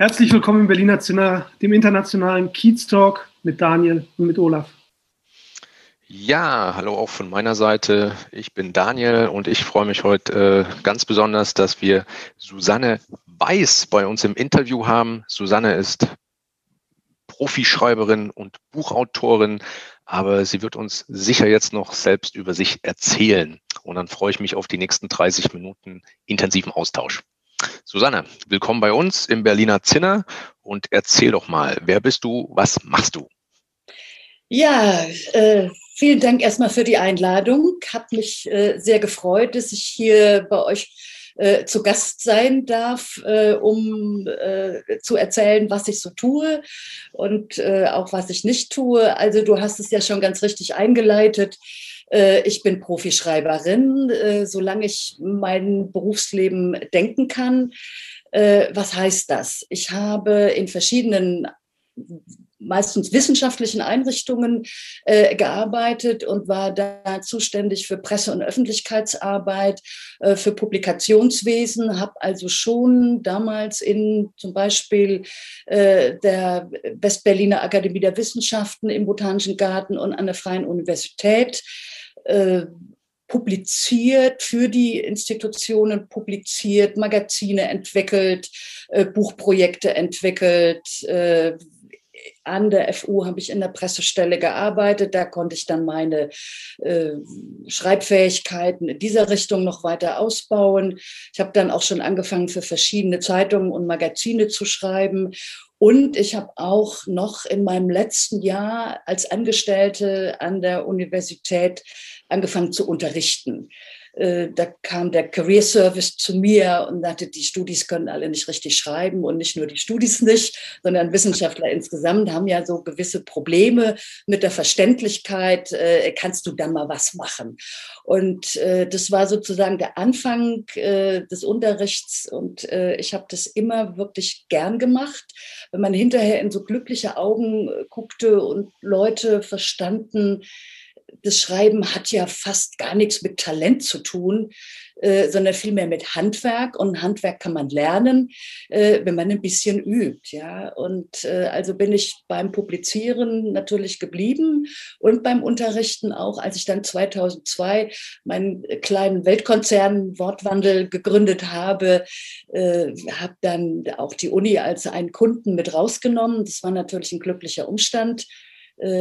Herzlich willkommen im Berliner Zinner, dem internationalen Kiez Talk mit Daniel und mit Olaf. Ja, hallo auch von meiner Seite. Ich bin Daniel und ich freue mich heute äh, ganz besonders, dass wir Susanne Weiß bei uns im Interview haben. Susanne ist Profischreiberin und Buchautorin, aber sie wird uns sicher jetzt noch selbst über sich erzählen. Und dann freue ich mich auf die nächsten 30 Minuten intensiven Austausch. Susanne, willkommen bei uns im Berliner Zinner und erzähl doch mal, wer bist du, was machst du? Ja, äh, vielen Dank erstmal für die Einladung. Hat mich äh, sehr gefreut, dass ich hier bei euch äh, zu Gast sein darf, äh, um äh, zu erzählen, was ich so tue und äh, auch was ich nicht tue. Also du hast es ja schon ganz richtig eingeleitet. Äh, ich bin Profischreiberin, äh, solange ich mein Berufsleben denken kann. Was heißt das? Ich habe in verschiedenen meistens wissenschaftlichen Einrichtungen äh, gearbeitet und war da zuständig für Presse- und Öffentlichkeitsarbeit, äh, für Publikationswesen, habe also schon damals in zum Beispiel äh, der Westberliner Akademie der Wissenschaften im Botanischen Garten und an der Freien Universität äh, publiziert, für die Institutionen publiziert, Magazine entwickelt, äh, Buchprojekte entwickelt, äh, an der FU habe ich in der Pressestelle gearbeitet. Da konnte ich dann meine äh, Schreibfähigkeiten in dieser Richtung noch weiter ausbauen. Ich habe dann auch schon angefangen, für verschiedene Zeitungen und Magazine zu schreiben. Und ich habe auch noch in meinem letzten Jahr als Angestellte an der Universität angefangen zu unterrichten. Äh, da kam der Career Service zu mir und sagte, die Studis können alle nicht richtig schreiben und nicht nur die Studis nicht, sondern Wissenschaftler insgesamt haben ja so gewisse Probleme mit der Verständlichkeit. Äh, kannst du da mal was machen? Und äh, das war sozusagen der Anfang des Unterrichts und ich habe das immer wirklich gern gemacht. Wenn man hinterher in so glückliche Augen guckte und Leute verstanden, das Schreiben hat ja fast gar nichts mit Talent zu tun, äh, sondern vielmehr mit Handwerk. Und Handwerk kann man lernen, äh, wenn man ein bisschen übt. Ja? Und äh, also bin ich beim Publizieren natürlich geblieben und beim Unterrichten auch, als ich dann 2002 meinen kleinen Weltkonzern Wortwandel gegründet habe, habe dann auch die Uni als einen Kunden mit rausgenommen. Das war natürlich ein glücklicher Umstand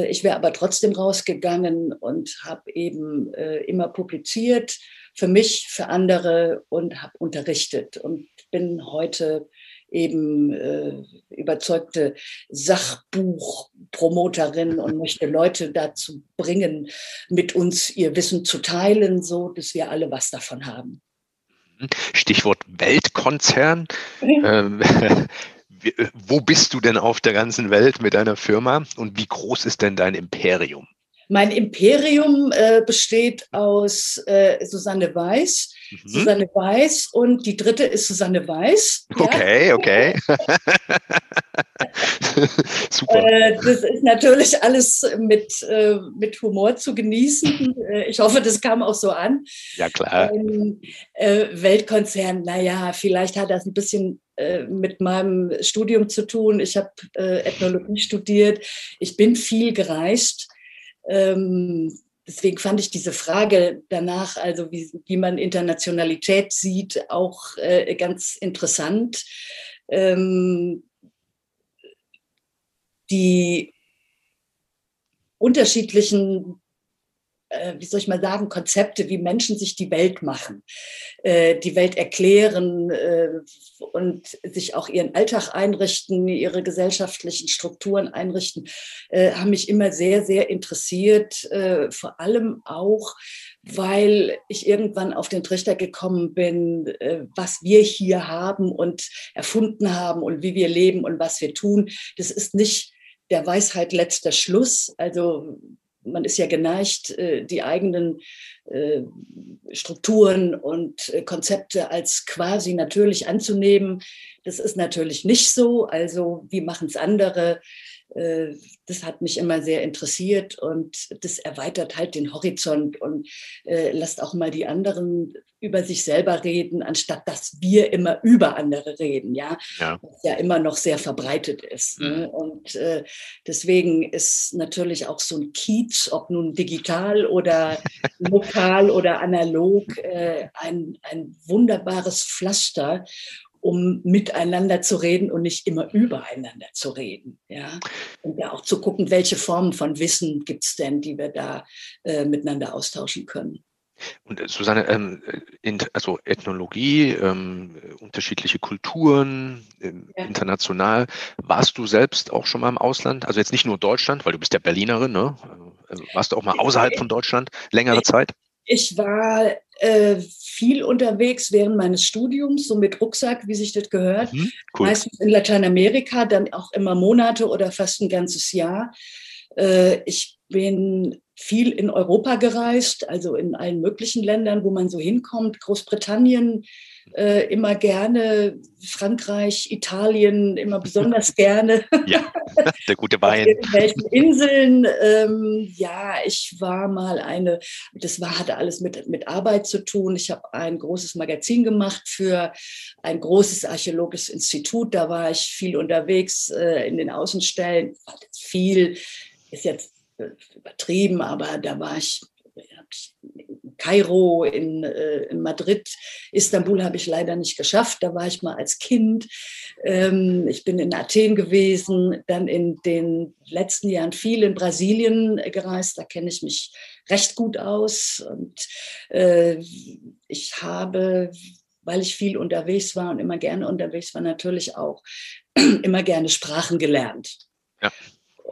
ich wäre aber trotzdem rausgegangen und habe eben äh, immer publiziert, für mich, für andere und habe unterrichtet und bin heute eben äh, überzeugte Sachbuchpromoterin und möchte Leute dazu bringen, mit uns ihr Wissen zu teilen, so dass wir alle was davon haben. Stichwort Weltkonzern. ähm, äh, wo bist du denn auf der ganzen Welt mit deiner Firma und wie groß ist denn dein Imperium? Mein Imperium äh, besteht aus äh, Susanne Weiß. Mhm. Susanne Weiß und die dritte ist Susanne Weiß. Okay, ja. okay. Super. Äh, das ist natürlich alles mit, äh, mit Humor zu genießen. Äh, ich hoffe, das kam auch so an. Ja, klar. Ähm, Weltkonzern, naja, vielleicht hat das ein bisschen mit meinem Studium zu tun. Ich habe Ethnologie studiert. Ich bin viel gereist ähm, deswegen fand ich diese Frage danach, also wie, wie man Internationalität sieht, auch äh, ganz interessant. Ähm, die unterschiedlichen wie soll ich mal sagen, Konzepte, wie Menschen sich die Welt machen, äh, die Welt erklären äh, und sich auch ihren Alltag einrichten, ihre gesellschaftlichen Strukturen einrichten, haben mich immer sehr, sehr interessiert, vor allem auch, weil ich irgendwann auf den Trichter gekommen bin, äh, was wir hier haben und erfunden haben und wie wir leben und was wir tun. Das ist nicht der Weisheit letzter Schluss. Also man ist ja geneigt, äh, die eigenen äh, Strukturen und Konzepte als quasi natürlich anzunehmen. Das ist natürlich nicht so. Also wie machen es andere? Äh, das hat mich immer sehr interessiert und das erweitert halt den Horizont und äh, lässt auch mal die anderen über sich selber reden, anstatt dass wir immer über andere reden, ja, ja. was ja immer noch sehr verbreitet ist. Ne? Mhm. Ne? Und äh, deswegen ist natürlich auch so ein Kiez, ob nun digital oder lokal oder analog, äh, ein, ein wunderbares Pflaster, um miteinander zu reden und nicht immer übereinander zu reden. Ja? Und ja auch zu gucken, welche Formen von Wissen gibt es denn, die wir da äh, miteinander austauschen können. Und äh, Susanne, ähm, in, also Ethnologie, ähm, unterschiedliche Kulturen, äh, ja. international. Warst du selbst auch schon mal im Ausland? Also jetzt nicht nur Deutschland, weil du bist ja Berlinerin, ne? Also warst du auch mal außerhalb von Deutschland längere Zeit? Ich war äh, viel unterwegs während meines Studiums, so mit Rucksack, wie sich das gehört. Mhm, cool. Meistens in Lateinamerika, dann auch immer Monate oder fast ein ganzes Jahr. Äh, ich bin viel in Europa gereist, also in allen möglichen Ländern, wo man so hinkommt. Großbritannien, äh, immer gerne, Frankreich, Italien immer besonders gerne. Ja, der gute Wein. Auf irgendwelchen Inseln. Ähm, ja, ich war mal eine, das war, hatte alles mit, mit Arbeit zu tun. Ich habe ein großes Magazin gemacht für ein großes archäologisches Institut. Da war ich viel unterwegs äh, in den Außenstellen. Viel ist jetzt übertrieben, aber da war ich Kairo, in, äh, in Madrid, Istanbul habe ich leider nicht geschafft. Da war ich mal als Kind. Ähm, ich bin in Athen gewesen, dann in den letzten Jahren viel in Brasilien gereist. Da kenne ich mich recht gut aus. Und äh, ich habe, weil ich viel unterwegs war und immer gerne unterwegs war, natürlich auch immer gerne Sprachen gelernt. Ja.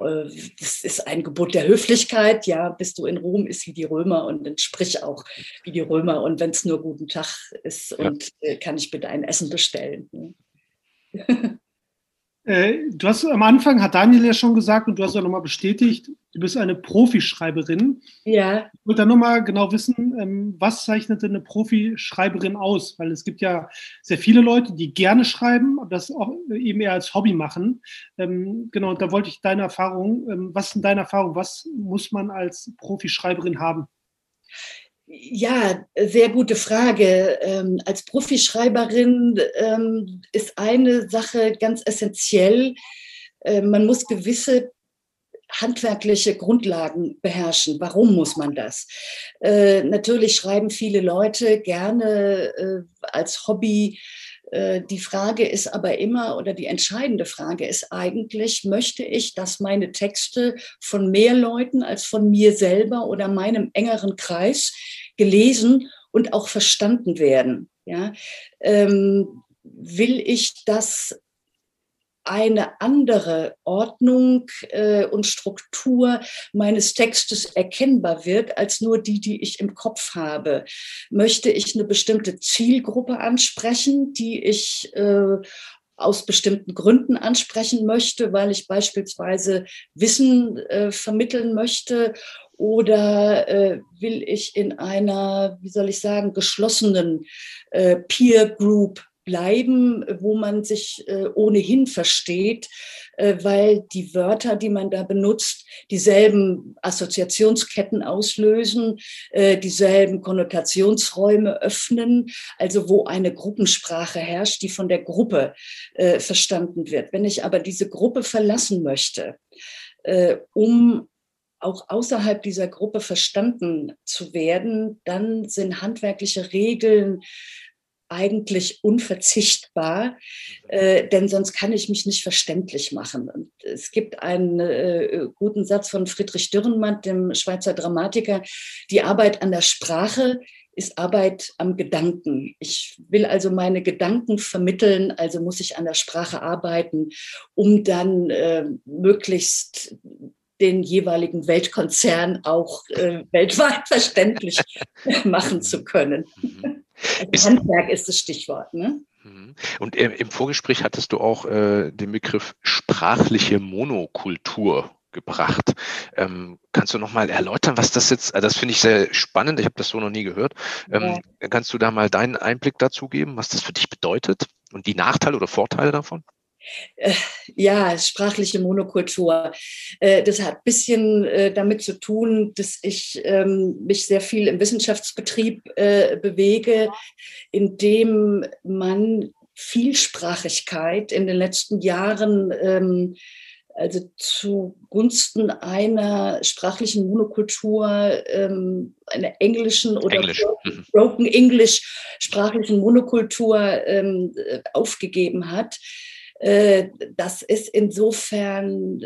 Äh, das ist ein Gebot der Höflichkeit. Ja, bist du in Rom, ist wie die Römer und dann sprich auch wie die Römer. Und wenn es nur guten Tag ist und. Äh, kann ich bitte ein Essen bestellen. Ne? Äh, du hast am Anfang, hat Daniel ja schon gesagt und du hast auch nochmal bestätigt, du bist eine Profischreiberin. Ja. Ich wollte da nochmal genau wissen, ähm, was zeichnet denn eine Profischreiberin aus? Weil es gibt ja sehr viele Leute, die gerne schreiben, aber das auch eben eher als Hobby machen. Ähm, genau, und da wollte ich deine Erfahrung, ähm, was sind deine Erfahrungen, was muss man als Profischreiberin haben? Ja, sehr gute Frage. Ähm, als Profischreiberin ähm, ist eine Sache ganz essentiell. Äh, man muss gewisse handwerkliche Grundlagen beherrschen. Warum muss man das? Äh, natürlich schreiben viele Leute gerne äh, als Hobby die Frage ist aber immer, oder die entscheidende Frage ist eigentlich, möchte ich, dass meine Texte von mehr Leuten als von mir selber oder meinem engeren Kreis gelesen und auch verstanden werden? Ja? Ähm, will ich, dass eine andere Ordnung äh, und Struktur meines Textes erkennbar wird als nur die, die ich im Kopf habe. Möchte ich eine bestimmte Zielgruppe ansprechen, die ich äh, aus bestimmten Gründen ansprechen möchte, weil ich beispielsweise Wissen äh, vermitteln möchte oder äh, will ich in einer, wie soll ich sagen, geschlossenen äh, Peer Group bleiben, wo man sich äh, ohnehin versteht, äh, weil die Wörter, die man da benutzt, dieselben Assoziationsketten auslösen, äh, dieselben Konnotationsräume öffnen, also wo eine Gruppensprache herrscht, die von der Gruppe verstanden wird. Wenn ich aber diese Gruppe verlassen möchte, um auch außerhalb dieser Gruppe verstanden zu werden, dann sind handwerkliche Regeln, eigentlich unverzichtbar, äh, denn sonst kann ich mich nicht verständlich machen. Und es gibt einen äh, guten Satz von Friedrich Dürrenmatt, dem Schweizer Dramatiker, die Arbeit an der Sprache ist Arbeit am Gedanken. Ich will also meine Gedanken vermitteln, also muss ich an der Sprache arbeiten, um dann äh, möglichst den jeweiligen Weltkonzern auch äh, weltweit verständlich machen zu können. Also Handwerk ist das Stichwort. Ne? Mhm. Und im Vorgespräch hattest du auch äh, den Begriff sprachliche Monokultur gebracht. Ähm, kannst du noch mal erläutern, was das jetzt, also das finde ich sehr spannend, ich habe das so noch nie gehört. Ähm, ja. Kannst du da mal deinen Einblick dazu geben, was das für dich bedeutet und die Nachteile oder Vorteile davon? Äh, ja, sprachliche Monokultur. Äh, das hat ein bisschen äh, damit zu tun, dass ich ähm, mich sehr viel im Wissenschaftsbetrieb bewege, in dem man Vielsprachigkeit in den letzten Jahren ähm, also zugunsten einer sprachlichen Monokultur, ähm, einer englischen oder Englisch. Mhm. Broken English sprachlichen Monokultur aufgegeben hat. Äh, das ist insofern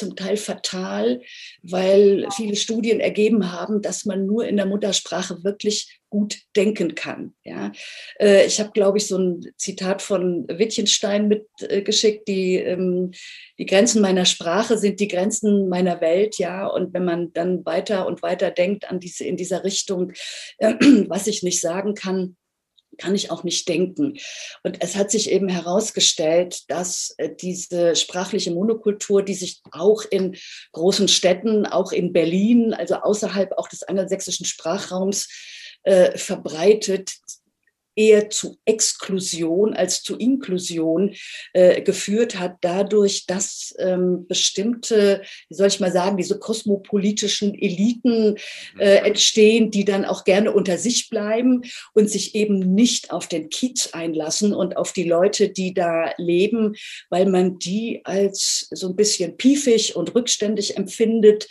zum Teil fatal, weil viele Studien ergeben haben, dass man nur in der Muttersprache wirklich gut denken kann. Ja. Äh, ich habe, glaube ich, so ein Zitat von Wittgenstein mitgeschickt, die, ähm, die Grenzen meiner Sprache sind die Grenzen meiner Welt, ja. Und wenn man dann weiter und weiter denkt an diese, in dieser Richtung, was ich nicht sagen kann, kann ich auch nicht denken. Und es hat sich eben herausgestellt, dass äh, diese sprachliche Monokultur, die sich auch in großen Städten, auch in Berlin, also außerhalb auch des angelsächsischen Sprachraums äh, verbreitet, eher zu Exklusion als zu Inklusion äh, geführt hat, dadurch, dass ähm, bestimmte, wie soll ich mal sagen, diese kosmopolitischen Eliten äh, mhm. entstehen, die dann auch gerne unter sich bleiben und sich eben nicht auf den Kiez einlassen und auf die Leute, die da leben, weil man die als so ein bisschen piefig und rückständig empfindet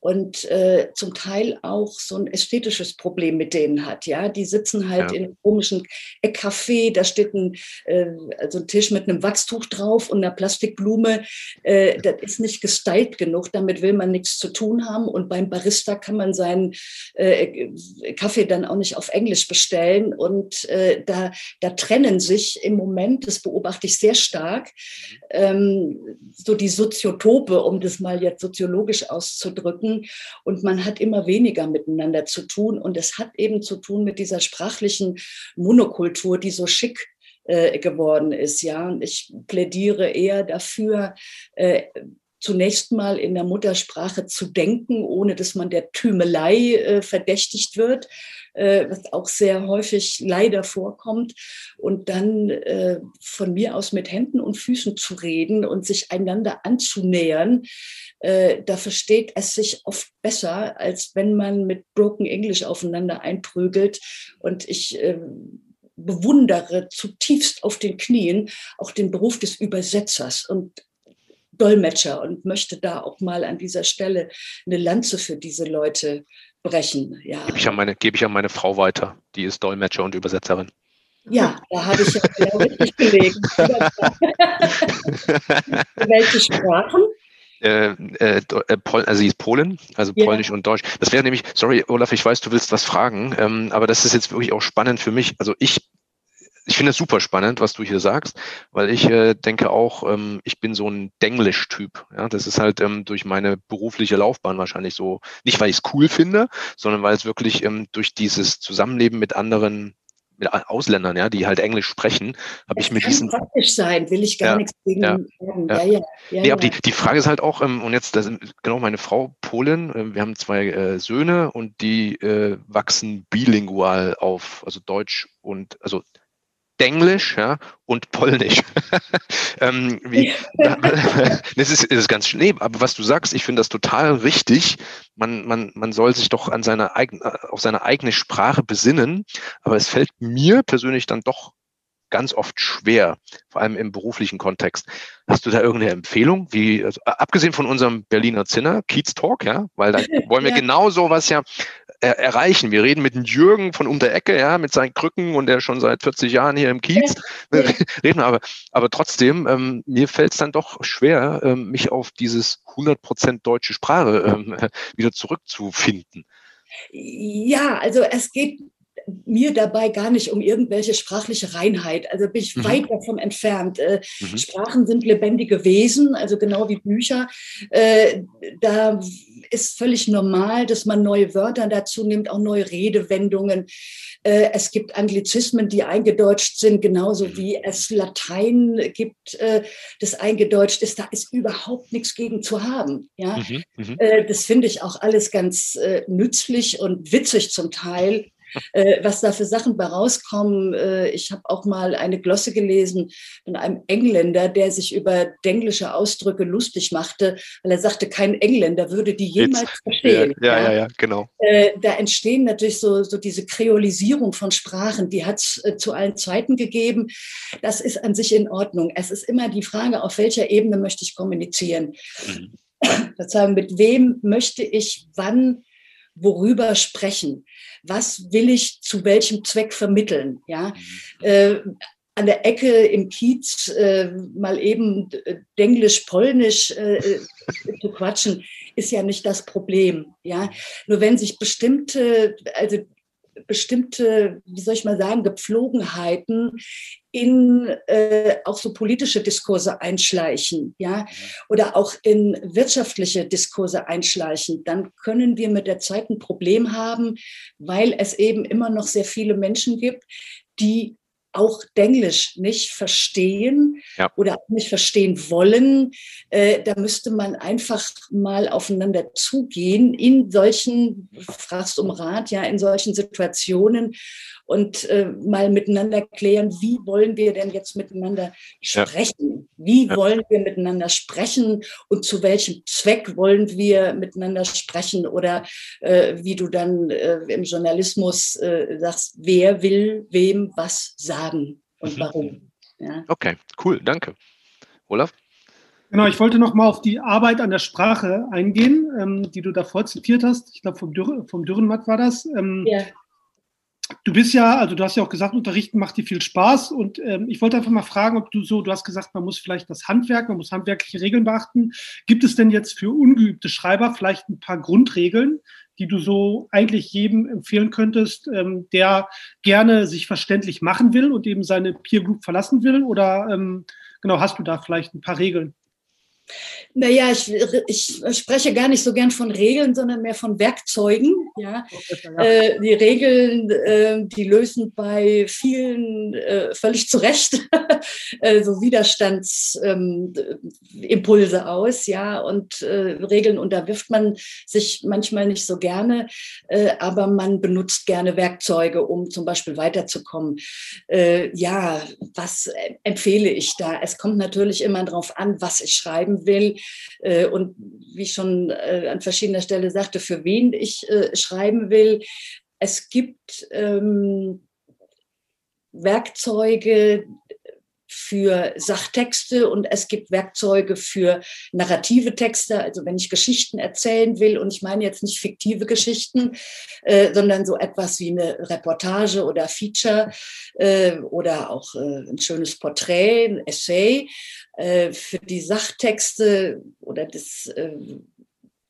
und äh, zum Teil auch so ein ästhetisches Problem mit denen hat. Ja, die sitzen halt ja. in einem komischen Café, da steht ein, äh, also ein Tisch mit einem Wachstuch drauf und einer Plastikblume. Äh, das ist nicht gestylt genug, damit will man nichts zu tun haben. Und beim Barista kann man seinen äh, Kaffee dann auch nicht auf Englisch bestellen. Und äh, da, da trennen sich im Moment, das beobachte ich sehr stark, mhm. ähm, so die Soziotope, um das mal jetzt soziologisch auszudrücken denken und man hat immer weniger miteinander zu tun. Und es hat eben zu tun mit dieser sprachlichen Monokultur, die so schick äh, geworden ist. Ja, und ich plädiere eher dafür, äh, zunächst mal in der Muttersprache zu denken, ohne dass man der Tümelei äh, verdächtigt wird, äh, was auch sehr häufig leider vorkommt. Und dann äh, von mir aus mit Händen und Füßen zu reden und sich einander anzunähern, äh, da versteht es sich oft besser, als wenn man mit Broken English aufeinander einprügelt. Und ich äh, bewundere zutiefst auf den Knien auch den Beruf des Übersetzers und Dolmetscher und möchte da auch mal an dieser Stelle eine Lanze für diese Leute brechen. Ja. Gebe ich an meine, gebe ich an meine Frau weiter. Die ist Dolmetscher und Übersetzerin. Ja, da habe ich ja genau richtig gelegen. Welche Sprachen? Äh, äh, also sie ist Polin, also yeah. Polnisch und Deutsch. Das wäre nämlich, sorry, Olaf, ich weiß, du willst was fragen, ähm, aber das ist jetzt wirklich auch spannend für mich. Also ich, ich finde es super spannend, was du hier sagst, weil ich äh, denke auch, ähm, ich bin so ein Denglisch-Typ. Ja, das ist halt ähm, durch meine berufliche Laufbahn wahrscheinlich so, nicht weil ich es cool finde, sondern weil es wirklich ähm, durch dieses Zusammenleben mit anderen mit Ausländern, ja, die halt Englisch sprechen, habe ich mit diesen. praktisch sein, will ich gar ja, nichts gegen ja, sagen. Ja, ja, ja, nee, aber die, die Frage ist halt auch, ähm, und jetzt, das, genau, meine Frau Polin, äh, wir haben zwei äh, Söhne und die äh, wachsen bilingual auf, also Deutsch und, also Denglisch ja, und Polnisch. ähm, wie, das, ist, das ist ganz schnell, aber was du sagst, ich finde das total richtig. Man, man, man soll sich doch an seine eigene, auf seine eigene Sprache besinnen, aber es fällt mir persönlich dann doch ganz oft schwer, vor allem im beruflichen Kontext. Hast du da irgendeine Empfehlung? Wie, also, abgesehen von unserem Berliner Zinner, Kiez Talk, ja, weil da wollen wir ja. genau sowas ja er erreichen. Wir reden mit dem Jürgen von um der Ecke, ja, mit seinen Krücken und der schon seit 40 Jahren hier im Kiez. Ja. reden aber, aber trotzdem, ähm, mir fällt es dann doch schwer, ähm, mich auf dieses 100% deutsche Sprache ähm, wieder zurückzufinden. Ja, also es geht mir dabei gar nicht um irgendwelche sprachliche Reinheit. Also bin ich mhm. weit davon entfernt. Äh, mhm. Sprachen sind lebendige Wesen, also genau wie Bücher. Äh, da ist völlig normal, dass man neue Wörter dazu nimmt, auch neue Redewendungen. Äh, es gibt Anglizismen, die eingedeutscht sind, genauso mhm. wie es Latein gibt, äh, das eingedeutscht ist. Da ist überhaupt nichts gegen zu haben. Ja? Mhm, mhm. Äh, das finde ich auch alles ganz nützlich und witzig zum Teil äh, was da für Sachen bei rauskommen. Äh, ich habe auch mal eine Glosse gelesen von einem Engländer, der sich über denglische Ausdrücke lustig machte, weil er sagte, kein Engländer würde die jemals Jetzt. verstehen. Ja, ja, ja, ja genau. Äh, da entstehen natürlich so, so diese Kreolisierung von Sprachen, die hat es äh, zu allen Zeiten gegeben. Das ist an sich in Ordnung. Es ist immer die Frage, auf welcher Ebene möchte ich kommunizieren. Mhm. Sozusagen, mit wem möchte ich wann worüber sprechen? Was will ich zu welchem Zweck vermitteln? Ja, äh, an der Ecke im Kiez äh, mal eben Denglisch, Polnisch äh, äh, zu quatschen, ist ja nicht das Problem. Ja, nur wenn sich bestimmte, also bestimmte, wie soll ich mal sagen, Gepflogenheiten in äh, auch so politische Diskurse einschleichen, ja, oder auch in wirtschaftliche Diskurse einschleichen, dann können wir mit der Zeit ein Problem haben, weil es eben immer noch sehr viele Menschen gibt, die auch Denglisch nicht verstehen ja. oder auch nicht verstehen wollen, äh, da müsste man einfach mal aufeinander zugehen in solchen, fragst um Rat, ja, in solchen Situationen und äh, mal miteinander klären, wie wollen wir denn jetzt miteinander sprechen? Ja. Wie ja. wollen wir miteinander sprechen und zu welchem Zweck wollen wir miteinander sprechen? Oder äh, wie du dann äh, im Journalismus äh, sagst, wer will wem was sagen und mhm. warum? Ja. Okay, cool, danke. Olaf? Genau, ich wollte noch mal auf die Arbeit an der Sprache eingehen, ähm, die du davor zitiert hast. Ich glaube, vom, Dürr, vom Dürrenmatt war das. Ähm, ja. Du bist ja, also du hast ja auch gesagt, Unterrichten macht dir viel Spaß und ähm, ich wollte einfach mal fragen, ob du so, du hast gesagt, man muss vielleicht das Handwerk, man muss handwerkliche Regeln beachten. Gibt es denn jetzt für ungeübte Schreiber vielleicht ein paar Grundregeln, die du so eigentlich jedem empfehlen könntest, ähm, der gerne sich verständlich machen will und eben seine Peer Group verlassen will? Oder ähm, genau, hast du da vielleicht ein paar Regeln? Naja, ich, ich spreche gar nicht so gern von Regeln, sondern mehr von Werkzeugen. Ja. Äh, die Regeln, äh, die lösen bei vielen äh, völlig zu Recht äh, so Widerstandsimpulse ähm, aus. Ja. Und äh, Regeln unterwirft man sich manchmal nicht so gerne, äh, aber man benutzt gerne Werkzeuge, um zum Beispiel weiterzukommen. ja, was empfehle ich da? Es kommt natürlich immer darauf an, was ich schreiben will äh, und wie ich schon äh, an verschiedener Stelle sagte, für wen ich äh, schreiben will. Es gibt ähm, Werkzeuge, für Sachtexte und es gibt Werkzeuge für narrative Texte. Also wenn ich Geschichten erzählen will, und ich meine jetzt nicht fiktive Geschichten, äh, sondern so etwas wie eine Reportage oder Feature äh, oder auch äh, ein schönes Porträt, ein Essay. Äh, für die Sachtexte oder das äh,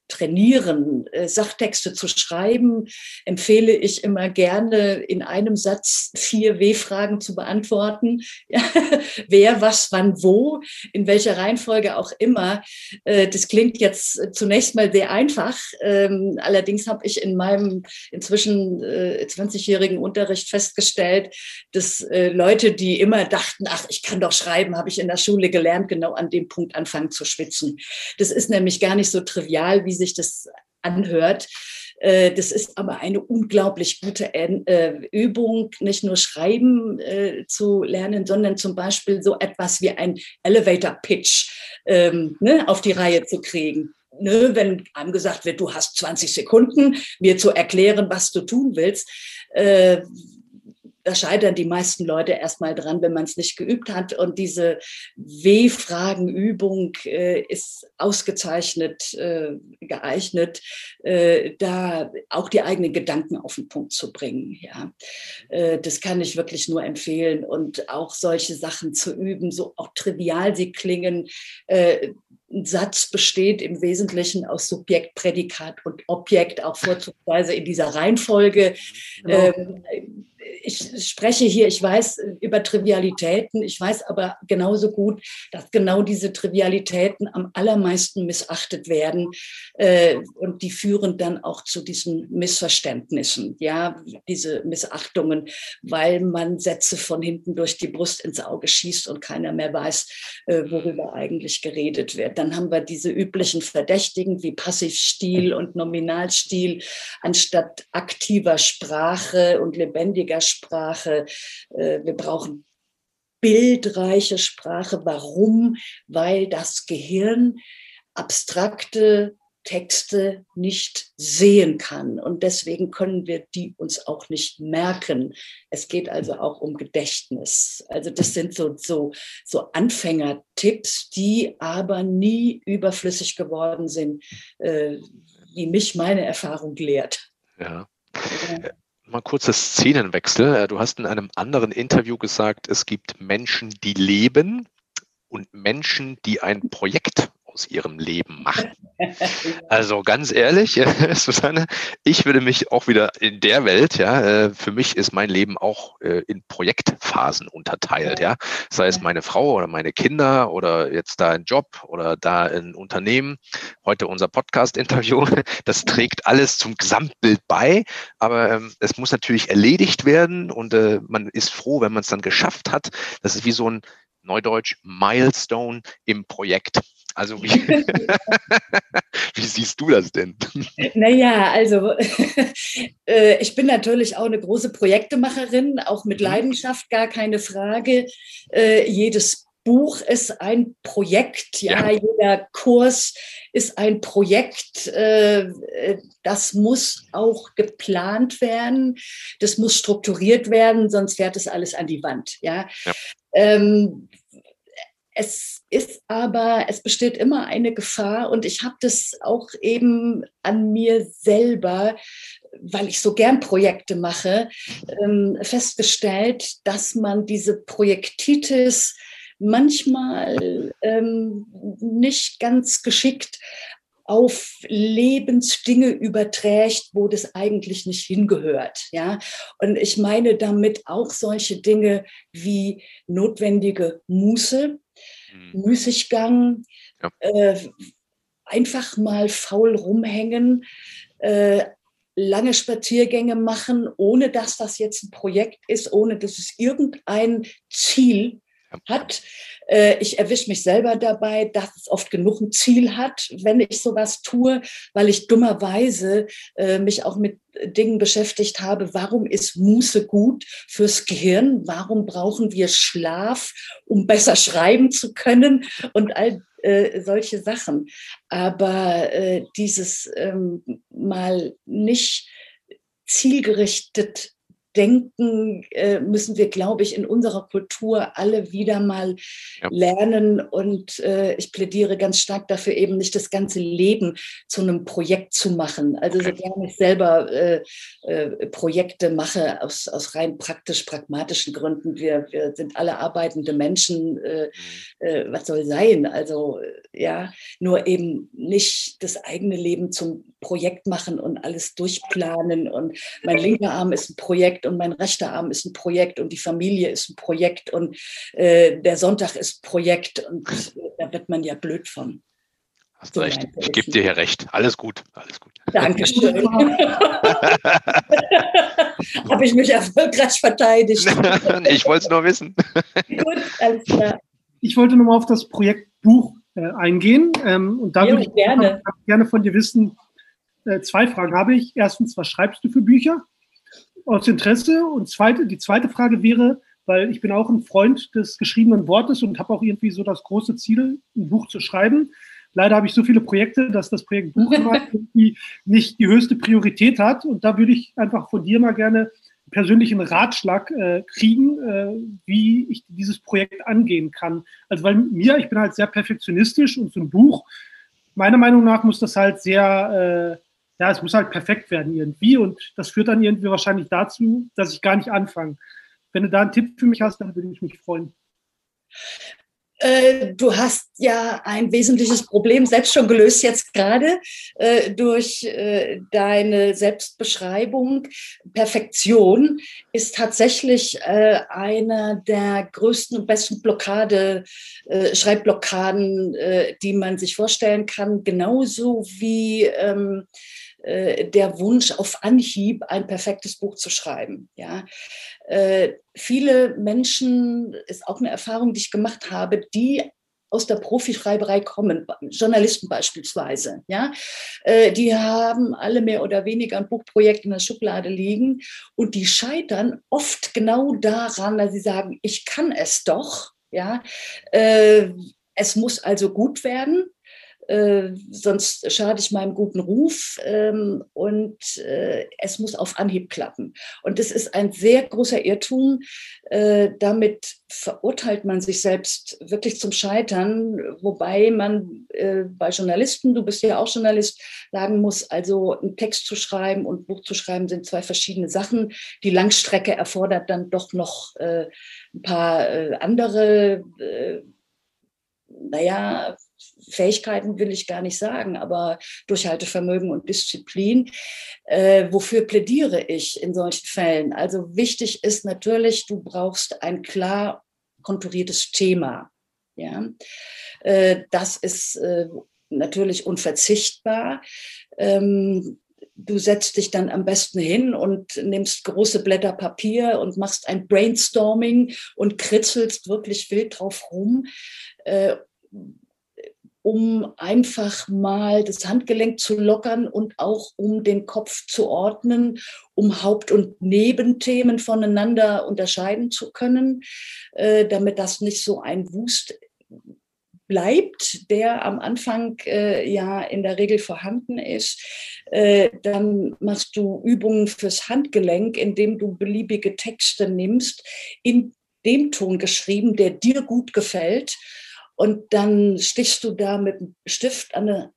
trainieren, äh, Sachtexte zu schreiben, empfehle ich immer gerne in einem Satz vier W-Fragen zu beantworten. Wer, was, wann, wo, in welcher Reihenfolge auch immer. Äh, das klingt jetzt zunächst mal sehr einfach. Ähm, allerdings habe ich in meinem inzwischen 20-jährigen äh, Unterricht festgestellt, dass Leute, die immer dachten, ach, ich kann doch schreiben, habe ich in der Schule gelernt, genau an dem Punkt anfangen zu schwitzen. Das ist nämlich gar nicht so trivial, wie sich das anhört. Äh, das ist aber eine unglaublich gute äh, Übung, nicht nur Schreiben äh, zu lernen, sondern zum Beispiel so etwas wie ein Elevator Pitch ähm, ne, auf die Reihe zu kriegen. Ne, wenn einem gesagt wird, du hast 20 Sekunden, mir zu erklären, was du tun willst, da scheitern die meisten Leute erstmal dran, wenn man es nicht geübt hat. Und diese W-Fragen-Übung äh, ist ausgezeichnet äh, geeignet, äh, da auch die eigenen Gedanken auf den Punkt zu bringen. Ja, äh, das kann ich wirklich nur empfehlen und auch solche Sachen zu üben, so auch trivial sie klingen. Äh, ein Satz besteht im Wesentlichen aus Subjekt, Prädikat und Objekt, auch vorzugsweise in dieser Reihenfolge. Genau. Ähm, ich spreche hier, ich weiß über Trivialitäten, ich weiß aber genauso gut, dass genau diese Trivialitäten am allermeisten missachtet werden äh, und die führen dann auch zu diesen Missverständnissen, ja, diese Missachtungen, weil man Sätze von hinten durch die Brust ins Auge schießt und keiner mehr weiß, äh, worüber eigentlich geredet wird. Dann haben wir diese üblichen Verdächtigen wie Passivstil und Nominalstil anstatt aktiver Sprache und lebendiger Sprache. Äh, wir brauchen bildreiche Sprache. Warum? Weil das Gehirn abstrakte Texte nicht sehen kann. Und deswegen können wir die uns auch nicht merken. Es geht also auch um Gedächtnis. Also das sind so, so, so Anfängertipps, die aber nie überflüssig geworden sind, äh, wie mich meine Erfahrung lehrt. Ja. Mal kurzes Szenenwechsel. Äh, du hast in einem anderen Interview gesagt, es gibt Menschen, die leben und Menschen, die ein Projekt aus ihrem Leben machen. Also ganz ehrlich, Susanne, ich würde mich auch wieder in der Welt, ja, äh, für mich ist mein Leben auch äh, in Projektphasen unterteilt, ja. Sei es meine Frau oder meine Kinder oder jetzt da ein Job oder da ein Unternehmen. Heute unser Podcast-Interview. Das trägt alles zum Gesamtbild bei, aber ähm, es muss natürlich erledigt werden und äh, man ist froh, wenn man es dann geschafft hat. Das ist wie so ein Neudeutsch Milestone im Projekt. Also wie, wie siehst du das denn? Naja, also äh, ich bin natürlich auch eine große Projektemacherin, auch mit mhm. Leidenschaft, gar keine Frage. Äh, jedes Buch ist ein Projekt, ja, ja, jeder Kurs ist ein Projekt. Äh, das muss auch geplant werden, das muss strukturiert werden, sonst fährt es alles an die Wand, ja. ja. Ähm, es ist aber, es besteht immer eine Gefahr und ich habe das auch eben an mir selber, weil ich so gern Projekte mache, ähm, festgestellt, dass man diese Projektitis manchmal ähm, nicht ganz geschickt auf Lebensdinge überträgt, wo das eigentlich nicht hingehört. Ja? Und ich meine damit auch solche Dinge wie notwendige Muße, mhm. Müßiggang, ja. äh, einfach mal faul rumhängen, äh, lange Spaziergänge machen, ohne dass das jetzt ein Projekt ist, ohne dass es irgendein Ziel hat. Äh, ich erwische mich selber dabei, dass es oft genug ein Ziel hat, wenn ich sowas tue, weil ich dummerweise äh, mich auch mit Dingen beschäftigt habe. Warum ist Muße gut fürs Gehirn? Warum brauchen wir Schlaf, um besser schreiben zu können? Und all äh, solche Sachen. Aber äh, dieses ähm, mal nicht zielgerichtet denken äh, müssen wir, glaube ich, in unserer Kultur alle wieder mal ja. lernen. Und äh, ich plädiere ganz stark dafür, eben nicht das ganze Leben zu einem Projekt zu machen. Also okay. so gerne ich selber äh, äh, Projekte mache aus, aus rein praktisch pragmatischen Gründen. Wir, wir sind alle arbeitende Menschen. Äh, mhm. äh, was soll sein? Also ja, nur eben nicht das eigene Leben zum Projekt machen und alles durchplanen. Und mein linker Arm ist ein Projekt und mein rechter Arm ist ein Projekt und die Familie ist ein Projekt und äh, der Sonntag ist ein Projekt und äh, da wird man ja blöd von. Hast so recht. Ich gebe dir hier recht. Alles gut. Alles gut. Dankeschön. Habe ich mich erfolgreich verteidigt. ich wollte es nur wissen. gut, alles klar. Ich wollte nochmal auf das Projekt Buch äh, eingehen. Ähm, und da ja, würde ich gerne. gerne von dir wissen, äh, zwei Fragen habe ich. Erstens, was schreibst du für Bücher? Aus Interesse. Und zweite, die zweite Frage wäre, weil ich bin auch ein Freund des geschriebenen Wortes und habe auch irgendwie so das große Ziel, ein Buch zu schreiben. Leider habe ich so viele Projekte, dass das Projekt Buch nicht die höchste Priorität hat. Und da würde ich einfach von dir mal gerne persönlichen Ratschlag äh, kriegen, äh, wie ich dieses Projekt angehen kann. Also weil mir, ich bin halt sehr perfektionistisch und so ein Buch, meiner Meinung nach muss das halt sehr äh, ja, es muss halt perfekt werden irgendwie und das führt dann irgendwie wahrscheinlich dazu, dass ich gar nicht anfange. Wenn du da einen Tipp für mich hast, dann würde ich mich freuen. Äh, du hast ja ein wesentliches Problem selbst schon gelöst jetzt gerade äh, durch äh, deine Selbstbeschreibung. Perfektion ist tatsächlich einer der größten und besten Blockade, Schreibblockaden, die man sich vorstellen kann, genauso wie ähm, der Wunsch auf Anhieb ein perfektes Buch zu schreiben. Ja, äh, viele Menschen, ist auch eine Erfahrung, die ich gemacht habe, die aus der Profischreiberei kommen, Journalisten beispielsweise, ja, äh, die haben alle mehr oder weniger ein Buchprojekt in der Schublade liegen und die scheitern oft genau daran, dass sie sagen, ich kann es doch, ja, äh, es muss also gut werden äh, sonst schade ich meinem guten Ruf ähm, und äh, es muss auf Anhieb klappen. Und das ist ein sehr großer Irrtum. Äh, damit verurteilt man sich selbst wirklich zum Scheitern, wobei man äh, bei Journalisten, du bist ja auch Journalist, sagen muss, also einen Text zu schreiben und ein Buch zu schreiben sind zwei verschiedene Sachen. Die Langstrecke erfordert dann doch noch äh, ein paar andere naja, Fähigkeiten will ich gar nicht sagen, aber Durchhaltevermögen und Disziplin. Äh, wofür plädiere ich in solchen Fällen? Also wichtig ist natürlich, du brauchst ein klar konturiertes Thema. Ja, äh, das ist äh, natürlich unverzichtbar. Ähm, du setzt dich dann am besten hin und nimmst große Blätter Papier und machst ein Brainstorming und kritzelst wirklich wild drauf rum. Äh, um einfach mal das Handgelenk zu lockern und auch um den Kopf zu ordnen, um Haupt- und Nebenthemen voneinander unterscheiden zu können, äh, damit das nicht so ein Wust bleibt, der am Anfang äh, ja in der Regel vorhanden ist. Äh, dann machst du Übungen fürs Handgelenk, indem du beliebige Texte nimmst, in dem Ton geschrieben, der dir gut gefällt und dann stichst du da mit einem Stift an eine,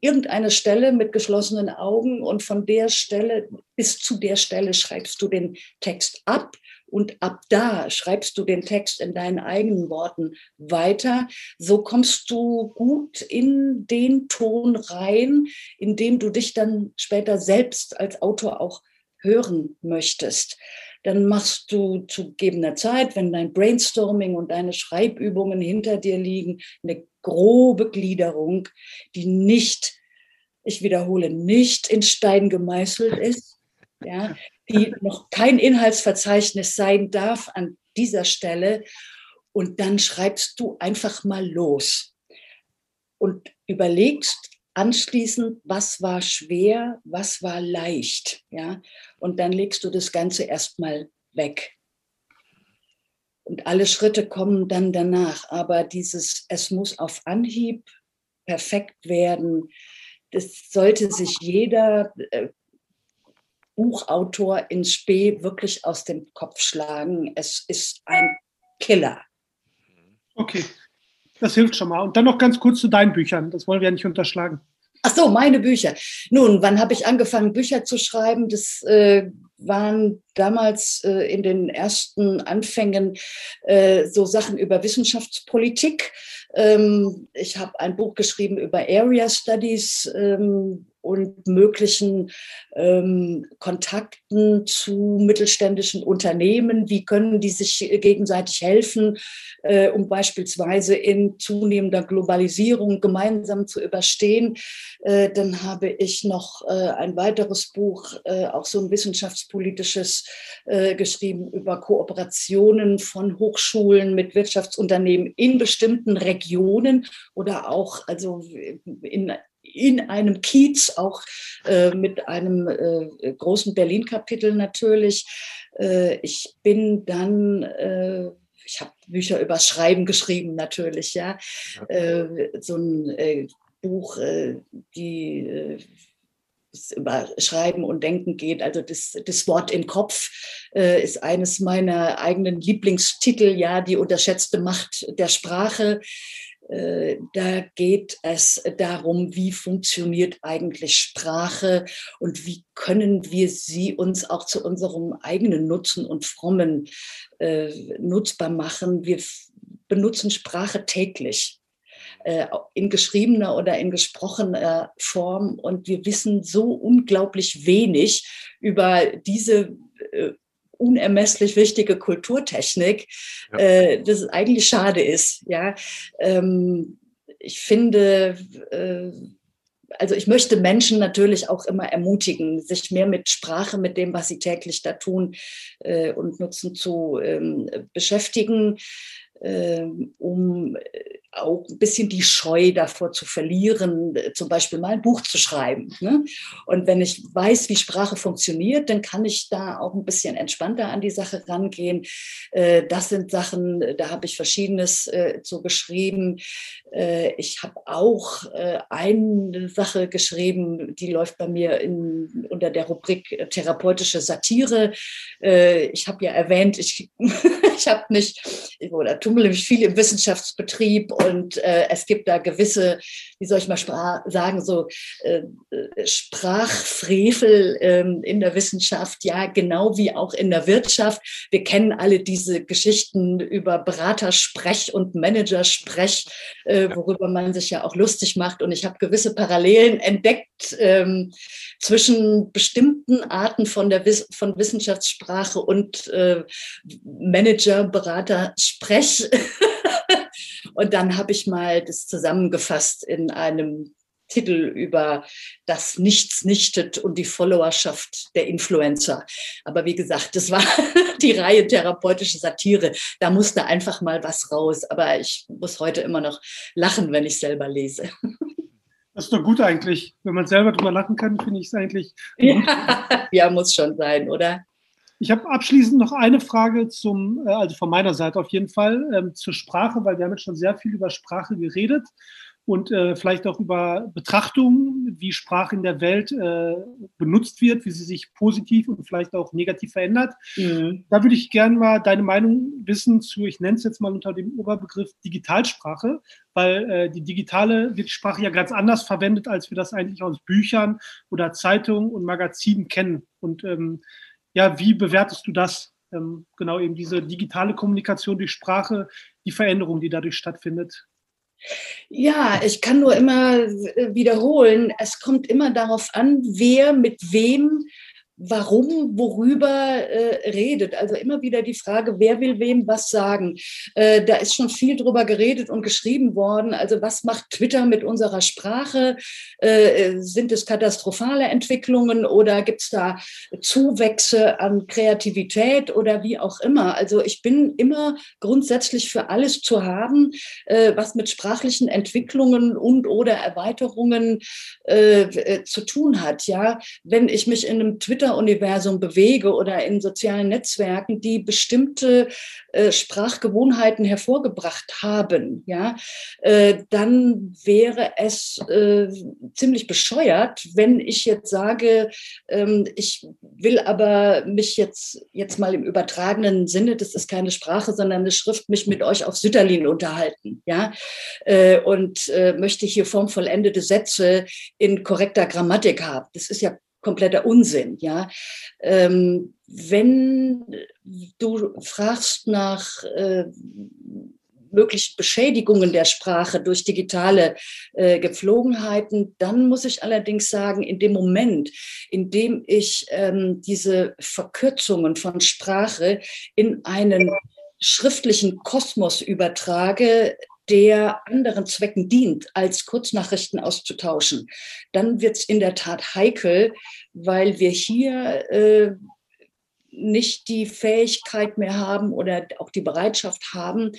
irgendeine Stelle mit geschlossenen Augen und von der Stelle bis zu der Stelle schreibst du den Text ab und ab da schreibst du den Text in deinen eigenen Worten weiter. So kommst du gut in den Ton rein, in dem du dich dann später selbst als Autor auch hören möchtest dann machst du zu gegebener Zeit, wenn dein Brainstorming und deine Schreibübungen hinter dir liegen, eine grobe Gliederung, die nicht, ich wiederhole, nicht in Stein gemeißelt ist, ja, die noch kein Inhaltsverzeichnis sein darf an dieser Stelle. Und dann schreibst du einfach mal los und überlegst, anschließend, was war schwer, was war leicht, ja, und dann legst du das Ganze erstmal weg. Und alle Schritte kommen dann danach, aber dieses, es muss auf Anhieb perfekt werden, das sollte sich jeder äh, Buchautor in Spee wirklich aus dem Kopf schlagen. Es ist ein Killer. Okay. Das hilft schon mal. Und dann noch ganz kurz zu deinen Büchern. Das wollen wir ja nicht unterschlagen. Ach so, meine Bücher. Nun, wann habe ich angefangen, Bücher zu schreiben? Das äh, waren damals äh, in den ersten Anfängen äh, so Sachen über Wissenschaftspolitik. Ähm, ich habe ein Buch geschrieben über Area Studies. Ähm, und möglichen ähm, Kontakten zu mittelständischen Unternehmen. Wie können die sich gegenseitig helfen, äh, um beispielsweise in zunehmender Globalisierung gemeinsam zu überstehen? Äh, dann habe ich noch äh, ein weiteres Buch, äh, auch so ein wissenschaftspolitisches, äh, geschrieben über Kooperationen von Hochschulen mit Wirtschaftsunternehmen in bestimmten Regionen oder auch also in in einem Kiez, auch äh, mit einem äh, großen Berlin-Kapitel natürlich. Äh, ich bin dann, äh, ich habe Bücher über Schreiben geschrieben natürlich, ja. Äh, so ein äh, Buch, die über Schreiben und Denken geht. Also das, das Wort im Kopf äh, ist eines meiner eigenen Lieblingstitel, ja, die unterschätzte Macht der Sprache. Äh, da geht es darum, wie funktioniert eigentlich Sprache und wie können wir sie uns auch zu unserem eigenen Nutzen und Frommen äh, nutzbar machen. Wir benutzen Sprache täglich äh, in geschriebener oder in gesprochener Form. Und wir wissen so unglaublich wenig über diese äh, unermesslich wichtige Kulturtechnik, ja. äh, dass es eigentlich schade ist. Ja, ähm, ich finde, äh, also ich möchte Menschen natürlich auch immer ermutigen, sich mehr mit Sprache, mit dem, was sie täglich da tun äh, und nutzen, zu ähm, beschäftigen, äh, um äh, auch ein bisschen die Scheu davor zu verlieren, zum Beispiel mal ein Buch zu schreiben. Ne? Und wenn ich weiß, wie Sprache funktioniert, dann kann ich da auch ein bisschen entspannter an die Sache rangehen. Äh, das sind Sachen, da habe ich verschiedenes äh, zu geschrieben. Äh, ich habe auch eine Sache geschrieben, die läuft bei mir in, unter der Rubrik therapeutische Satire. Ich habe ja erwähnt, ich, ich habe mich oder tummel mich viel im Wissenschaftsbetrieb und äh, es gibt da gewisse, wie soll ich mal sagen, so äh, äh, Sprachfrevel ähm, in der Wissenschaft, ja, genau wie auch in der Wirtschaft. Wir kennen alle diese Geschichten über Beratersprech und Managersprech, äh, worüber man sich ja auch lustig macht. Und ich habe gewisse Parallelen entdeckt ähm, zwischen bestimmten Arten von der Wiss von Wissenschaftssprache und äh, Manager, Berater, Sprech. Und dann habe ich mal das zusammengefasst in einem Titel über das Nichts nichtet und die Followerschaft der Influencer. Aber wie gesagt, das war die Reihe therapeutische Satire. Da musste einfach mal was raus. Aber ich muss heute immer noch lachen, wenn ich selber lese. Das ist doch gut eigentlich. Wenn man selber drüber lachen kann, finde ich es eigentlich. Ja, ja, muss schon sein, oder? Ich habe abschließend noch eine Frage zum, äh, also von meiner Seite auf jeden Fall, ähm, zur Sprache, weil wir haben jetzt schon sehr viel über Sprache geredet und äh, vielleicht auch über Betrachtungen, wie Sprache in der Welt äh, benutzt wird, wie sie sich positiv und vielleicht auch negativ verändert. Mhm. Da würde ich gerne mal deine Meinung wissen zu, ich nenne es jetzt mal unter dem Oberbegriff Digitalsprache, weil äh, die digitale wird Sprache ja ganz anders verwendet, als wir das eigentlich aus Büchern oder Zeitungen und Magazinen kennen. Und ähm, ja, wie bewertest du das? Ähm, genau eben diese digitale Kommunikation durch Sprache, die Veränderung, die dadurch stattfindet. Ja, ich kann nur immer wiederholen, es kommt immer darauf an, wer mit wem warum, worüber äh, redet. Also immer wieder die Frage, wer will wem was sagen. Äh, da ist schon viel drüber geredet und geschrieben worden. Also was macht Twitter mit unserer Sprache? Äh, sind es katastrophale Entwicklungen oder gibt es da Zuwächse an Kreativität oder wie auch immer? Also ich bin immer grundsätzlich für alles zu haben, äh, was mit sprachlichen Entwicklungen und oder Erweiterungen äh, äh, zu tun hat. Ja, wenn ich mich in einem Twitter Twitter-Universum bewege oder in sozialen Netzwerken, die bestimmte äh, Sprachgewohnheiten hervorgebracht haben, ja, äh, dann wäre es äh, ziemlich bescheuert, wenn ich jetzt sage, ähm, ich will aber mich jetzt, jetzt mal im übertragenen Sinne, das ist keine Sprache, sondern eine Schrift, mich mit euch auf Sütterlin unterhalten, ja, äh, und äh, möchte hier formvollendete Sätze in korrekter Grammatik haben. Das ist ja kompletter Unsinn. Ja, ähm, wenn du fragst nach äh, möglichen Beschädigungen der Sprache durch digitale äh, Gepflogenheiten, dann muss ich allerdings sagen, in dem Moment, in dem ich ähm, diese Verkürzungen von Sprache in einen schriftlichen Kosmos übertrage, der anderen Zwecken dient, als Kurznachrichten auszutauschen, dann wird es in der Tat heikel, weil wir hier äh, nicht die Fähigkeit mehr haben oder auch die Bereitschaft haben,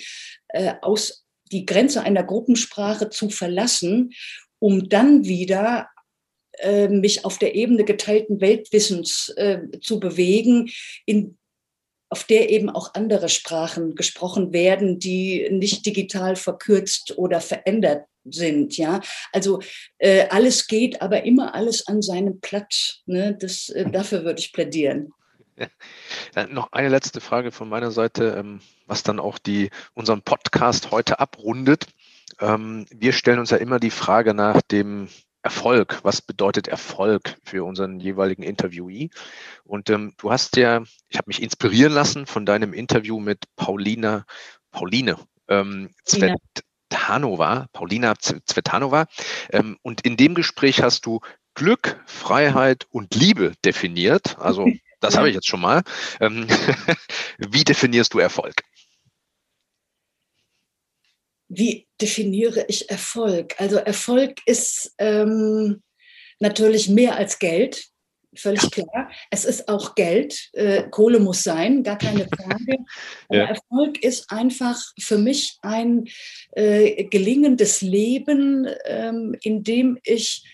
äh, aus die Grenze einer Gruppensprache zu verlassen, um dann wieder äh, mich auf der Ebene geteilten Weltwissens äh, zu bewegen, in auf der eben auch andere Sprachen gesprochen werden, die nicht digital verkürzt oder verändert sind. Ja, also äh, alles geht, aber immer alles an seinem Platz. Ne? Das, äh, dafür würde ich plädieren. Ja, noch eine letzte Frage von meiner Seite, ähm, was dann auch die, unseren Podcast heute abrundet. Ähm, wir stellen uns ja immer die Frage nach dem Erfolg. Was bedeutet Erfolg für unseren jeweiligen Interviewee? Und ähm, du hast ja, ich habe mich inspirieren lassen von deinem Interview mit Paulina, Pauline ähm, Zvetanova, Paulina Zvetanova. Ähm, und in dem Gespräch hast du Glück, Freiheit und Liebe definiert. Also das habe ich jetzt schon mal. Ähm, wie definierst du Erfolg? Wie definiere ich Erfolg? Also Erfolg ist ähm, natürlich mehr als Geld, völlig ja. klar. Es ist auch Geld, äh, Kohle muss sein, gar keine Frage. Aber ja. Erfolg ist einfach für mich ein äh, gelingendes Leben, ähm, in dem ich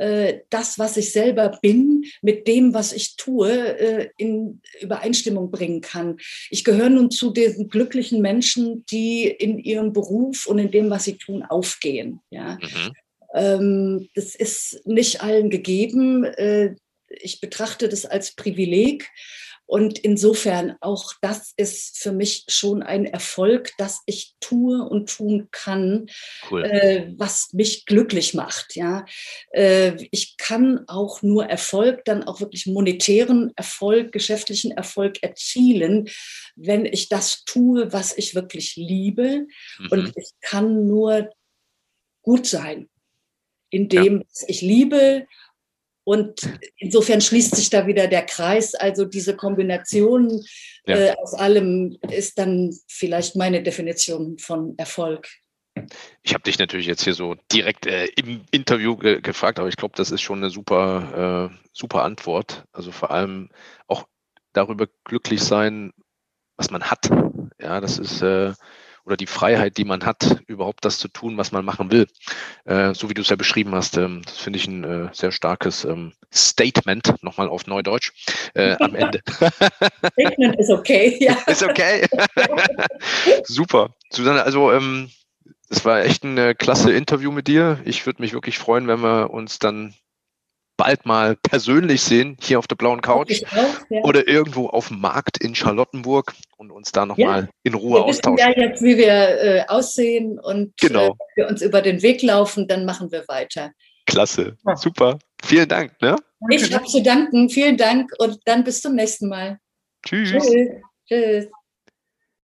äh, das, was ich selber bin, mit dem, was ich tue, äh, in Übereinstimmung bringen kann. Ich gehöre nun zu diesen glücklichen Menschen, die in ihrem Beruf und in dem, was sie tun, aufgehen. Ja. Mhm. Ähm, das ist nicht allen gegeben. Äh, ich betrachte das als Privileg und insofern auch das ist für mich schon ein Erfolg, dass ich tue und tun kann, cool. äh, was mich glücklich macht. Ja, äh, ich kann auch nur Erfolg, dann auch wirklich monetären Erfolg, geschäftlichen Erfolg erzielen, wenn ich das tue, was ich wirklich liebe. Mhm. Und ich kann nur gut sein in dem, ja. was ich liebe und insofern schließt sich da wieder der Kreis. Also diese Kombination ja. äh, aus allem ist dann vielleicht meine Definition von Erfolg. Ich habe dich natürlich jetzt hier so direkt äh, im Interview ge gefragt, aber ich glaube, das ist schon eine super, äh, super Antwort. Also vor allem auch darüber glücklich sein, was man hat. Ja, das ist äh, oder die Freiheit, die man hat, überhaupt das zu tun, was man machen will. Äh, so wie du es ja beschrieben hast, ähm, das finde ich ein äh, sehr starkes ähm, Statement, nochmal auf Neudeutsch, äh, am Ende. Statement ist okay, ja. Ist okay. Super. Susanne, also ähm, es war echt ein äh, klasse Interview mit dir. Ich würde mich wirklich freuen, wenn wir uns dann bald mal persönlich sehen, hier auf der blauen Couch auch, ja. oder irgendwo auf dem Markt in Charlottenburg und uns da nochmal ja. in Ruhe wir austauschen. Wir wissen ja jetzt, wie wir äh, aussehen und genau. äh, wir uns über den Weg laufen, dann machen wir weiter. Klasse, ja. super. Vielen Dank. Ne? Ich habe zu danken. Vielen Dank und dann bis zum nächsten Mal. Tschüss. Tschüss. Tschüss.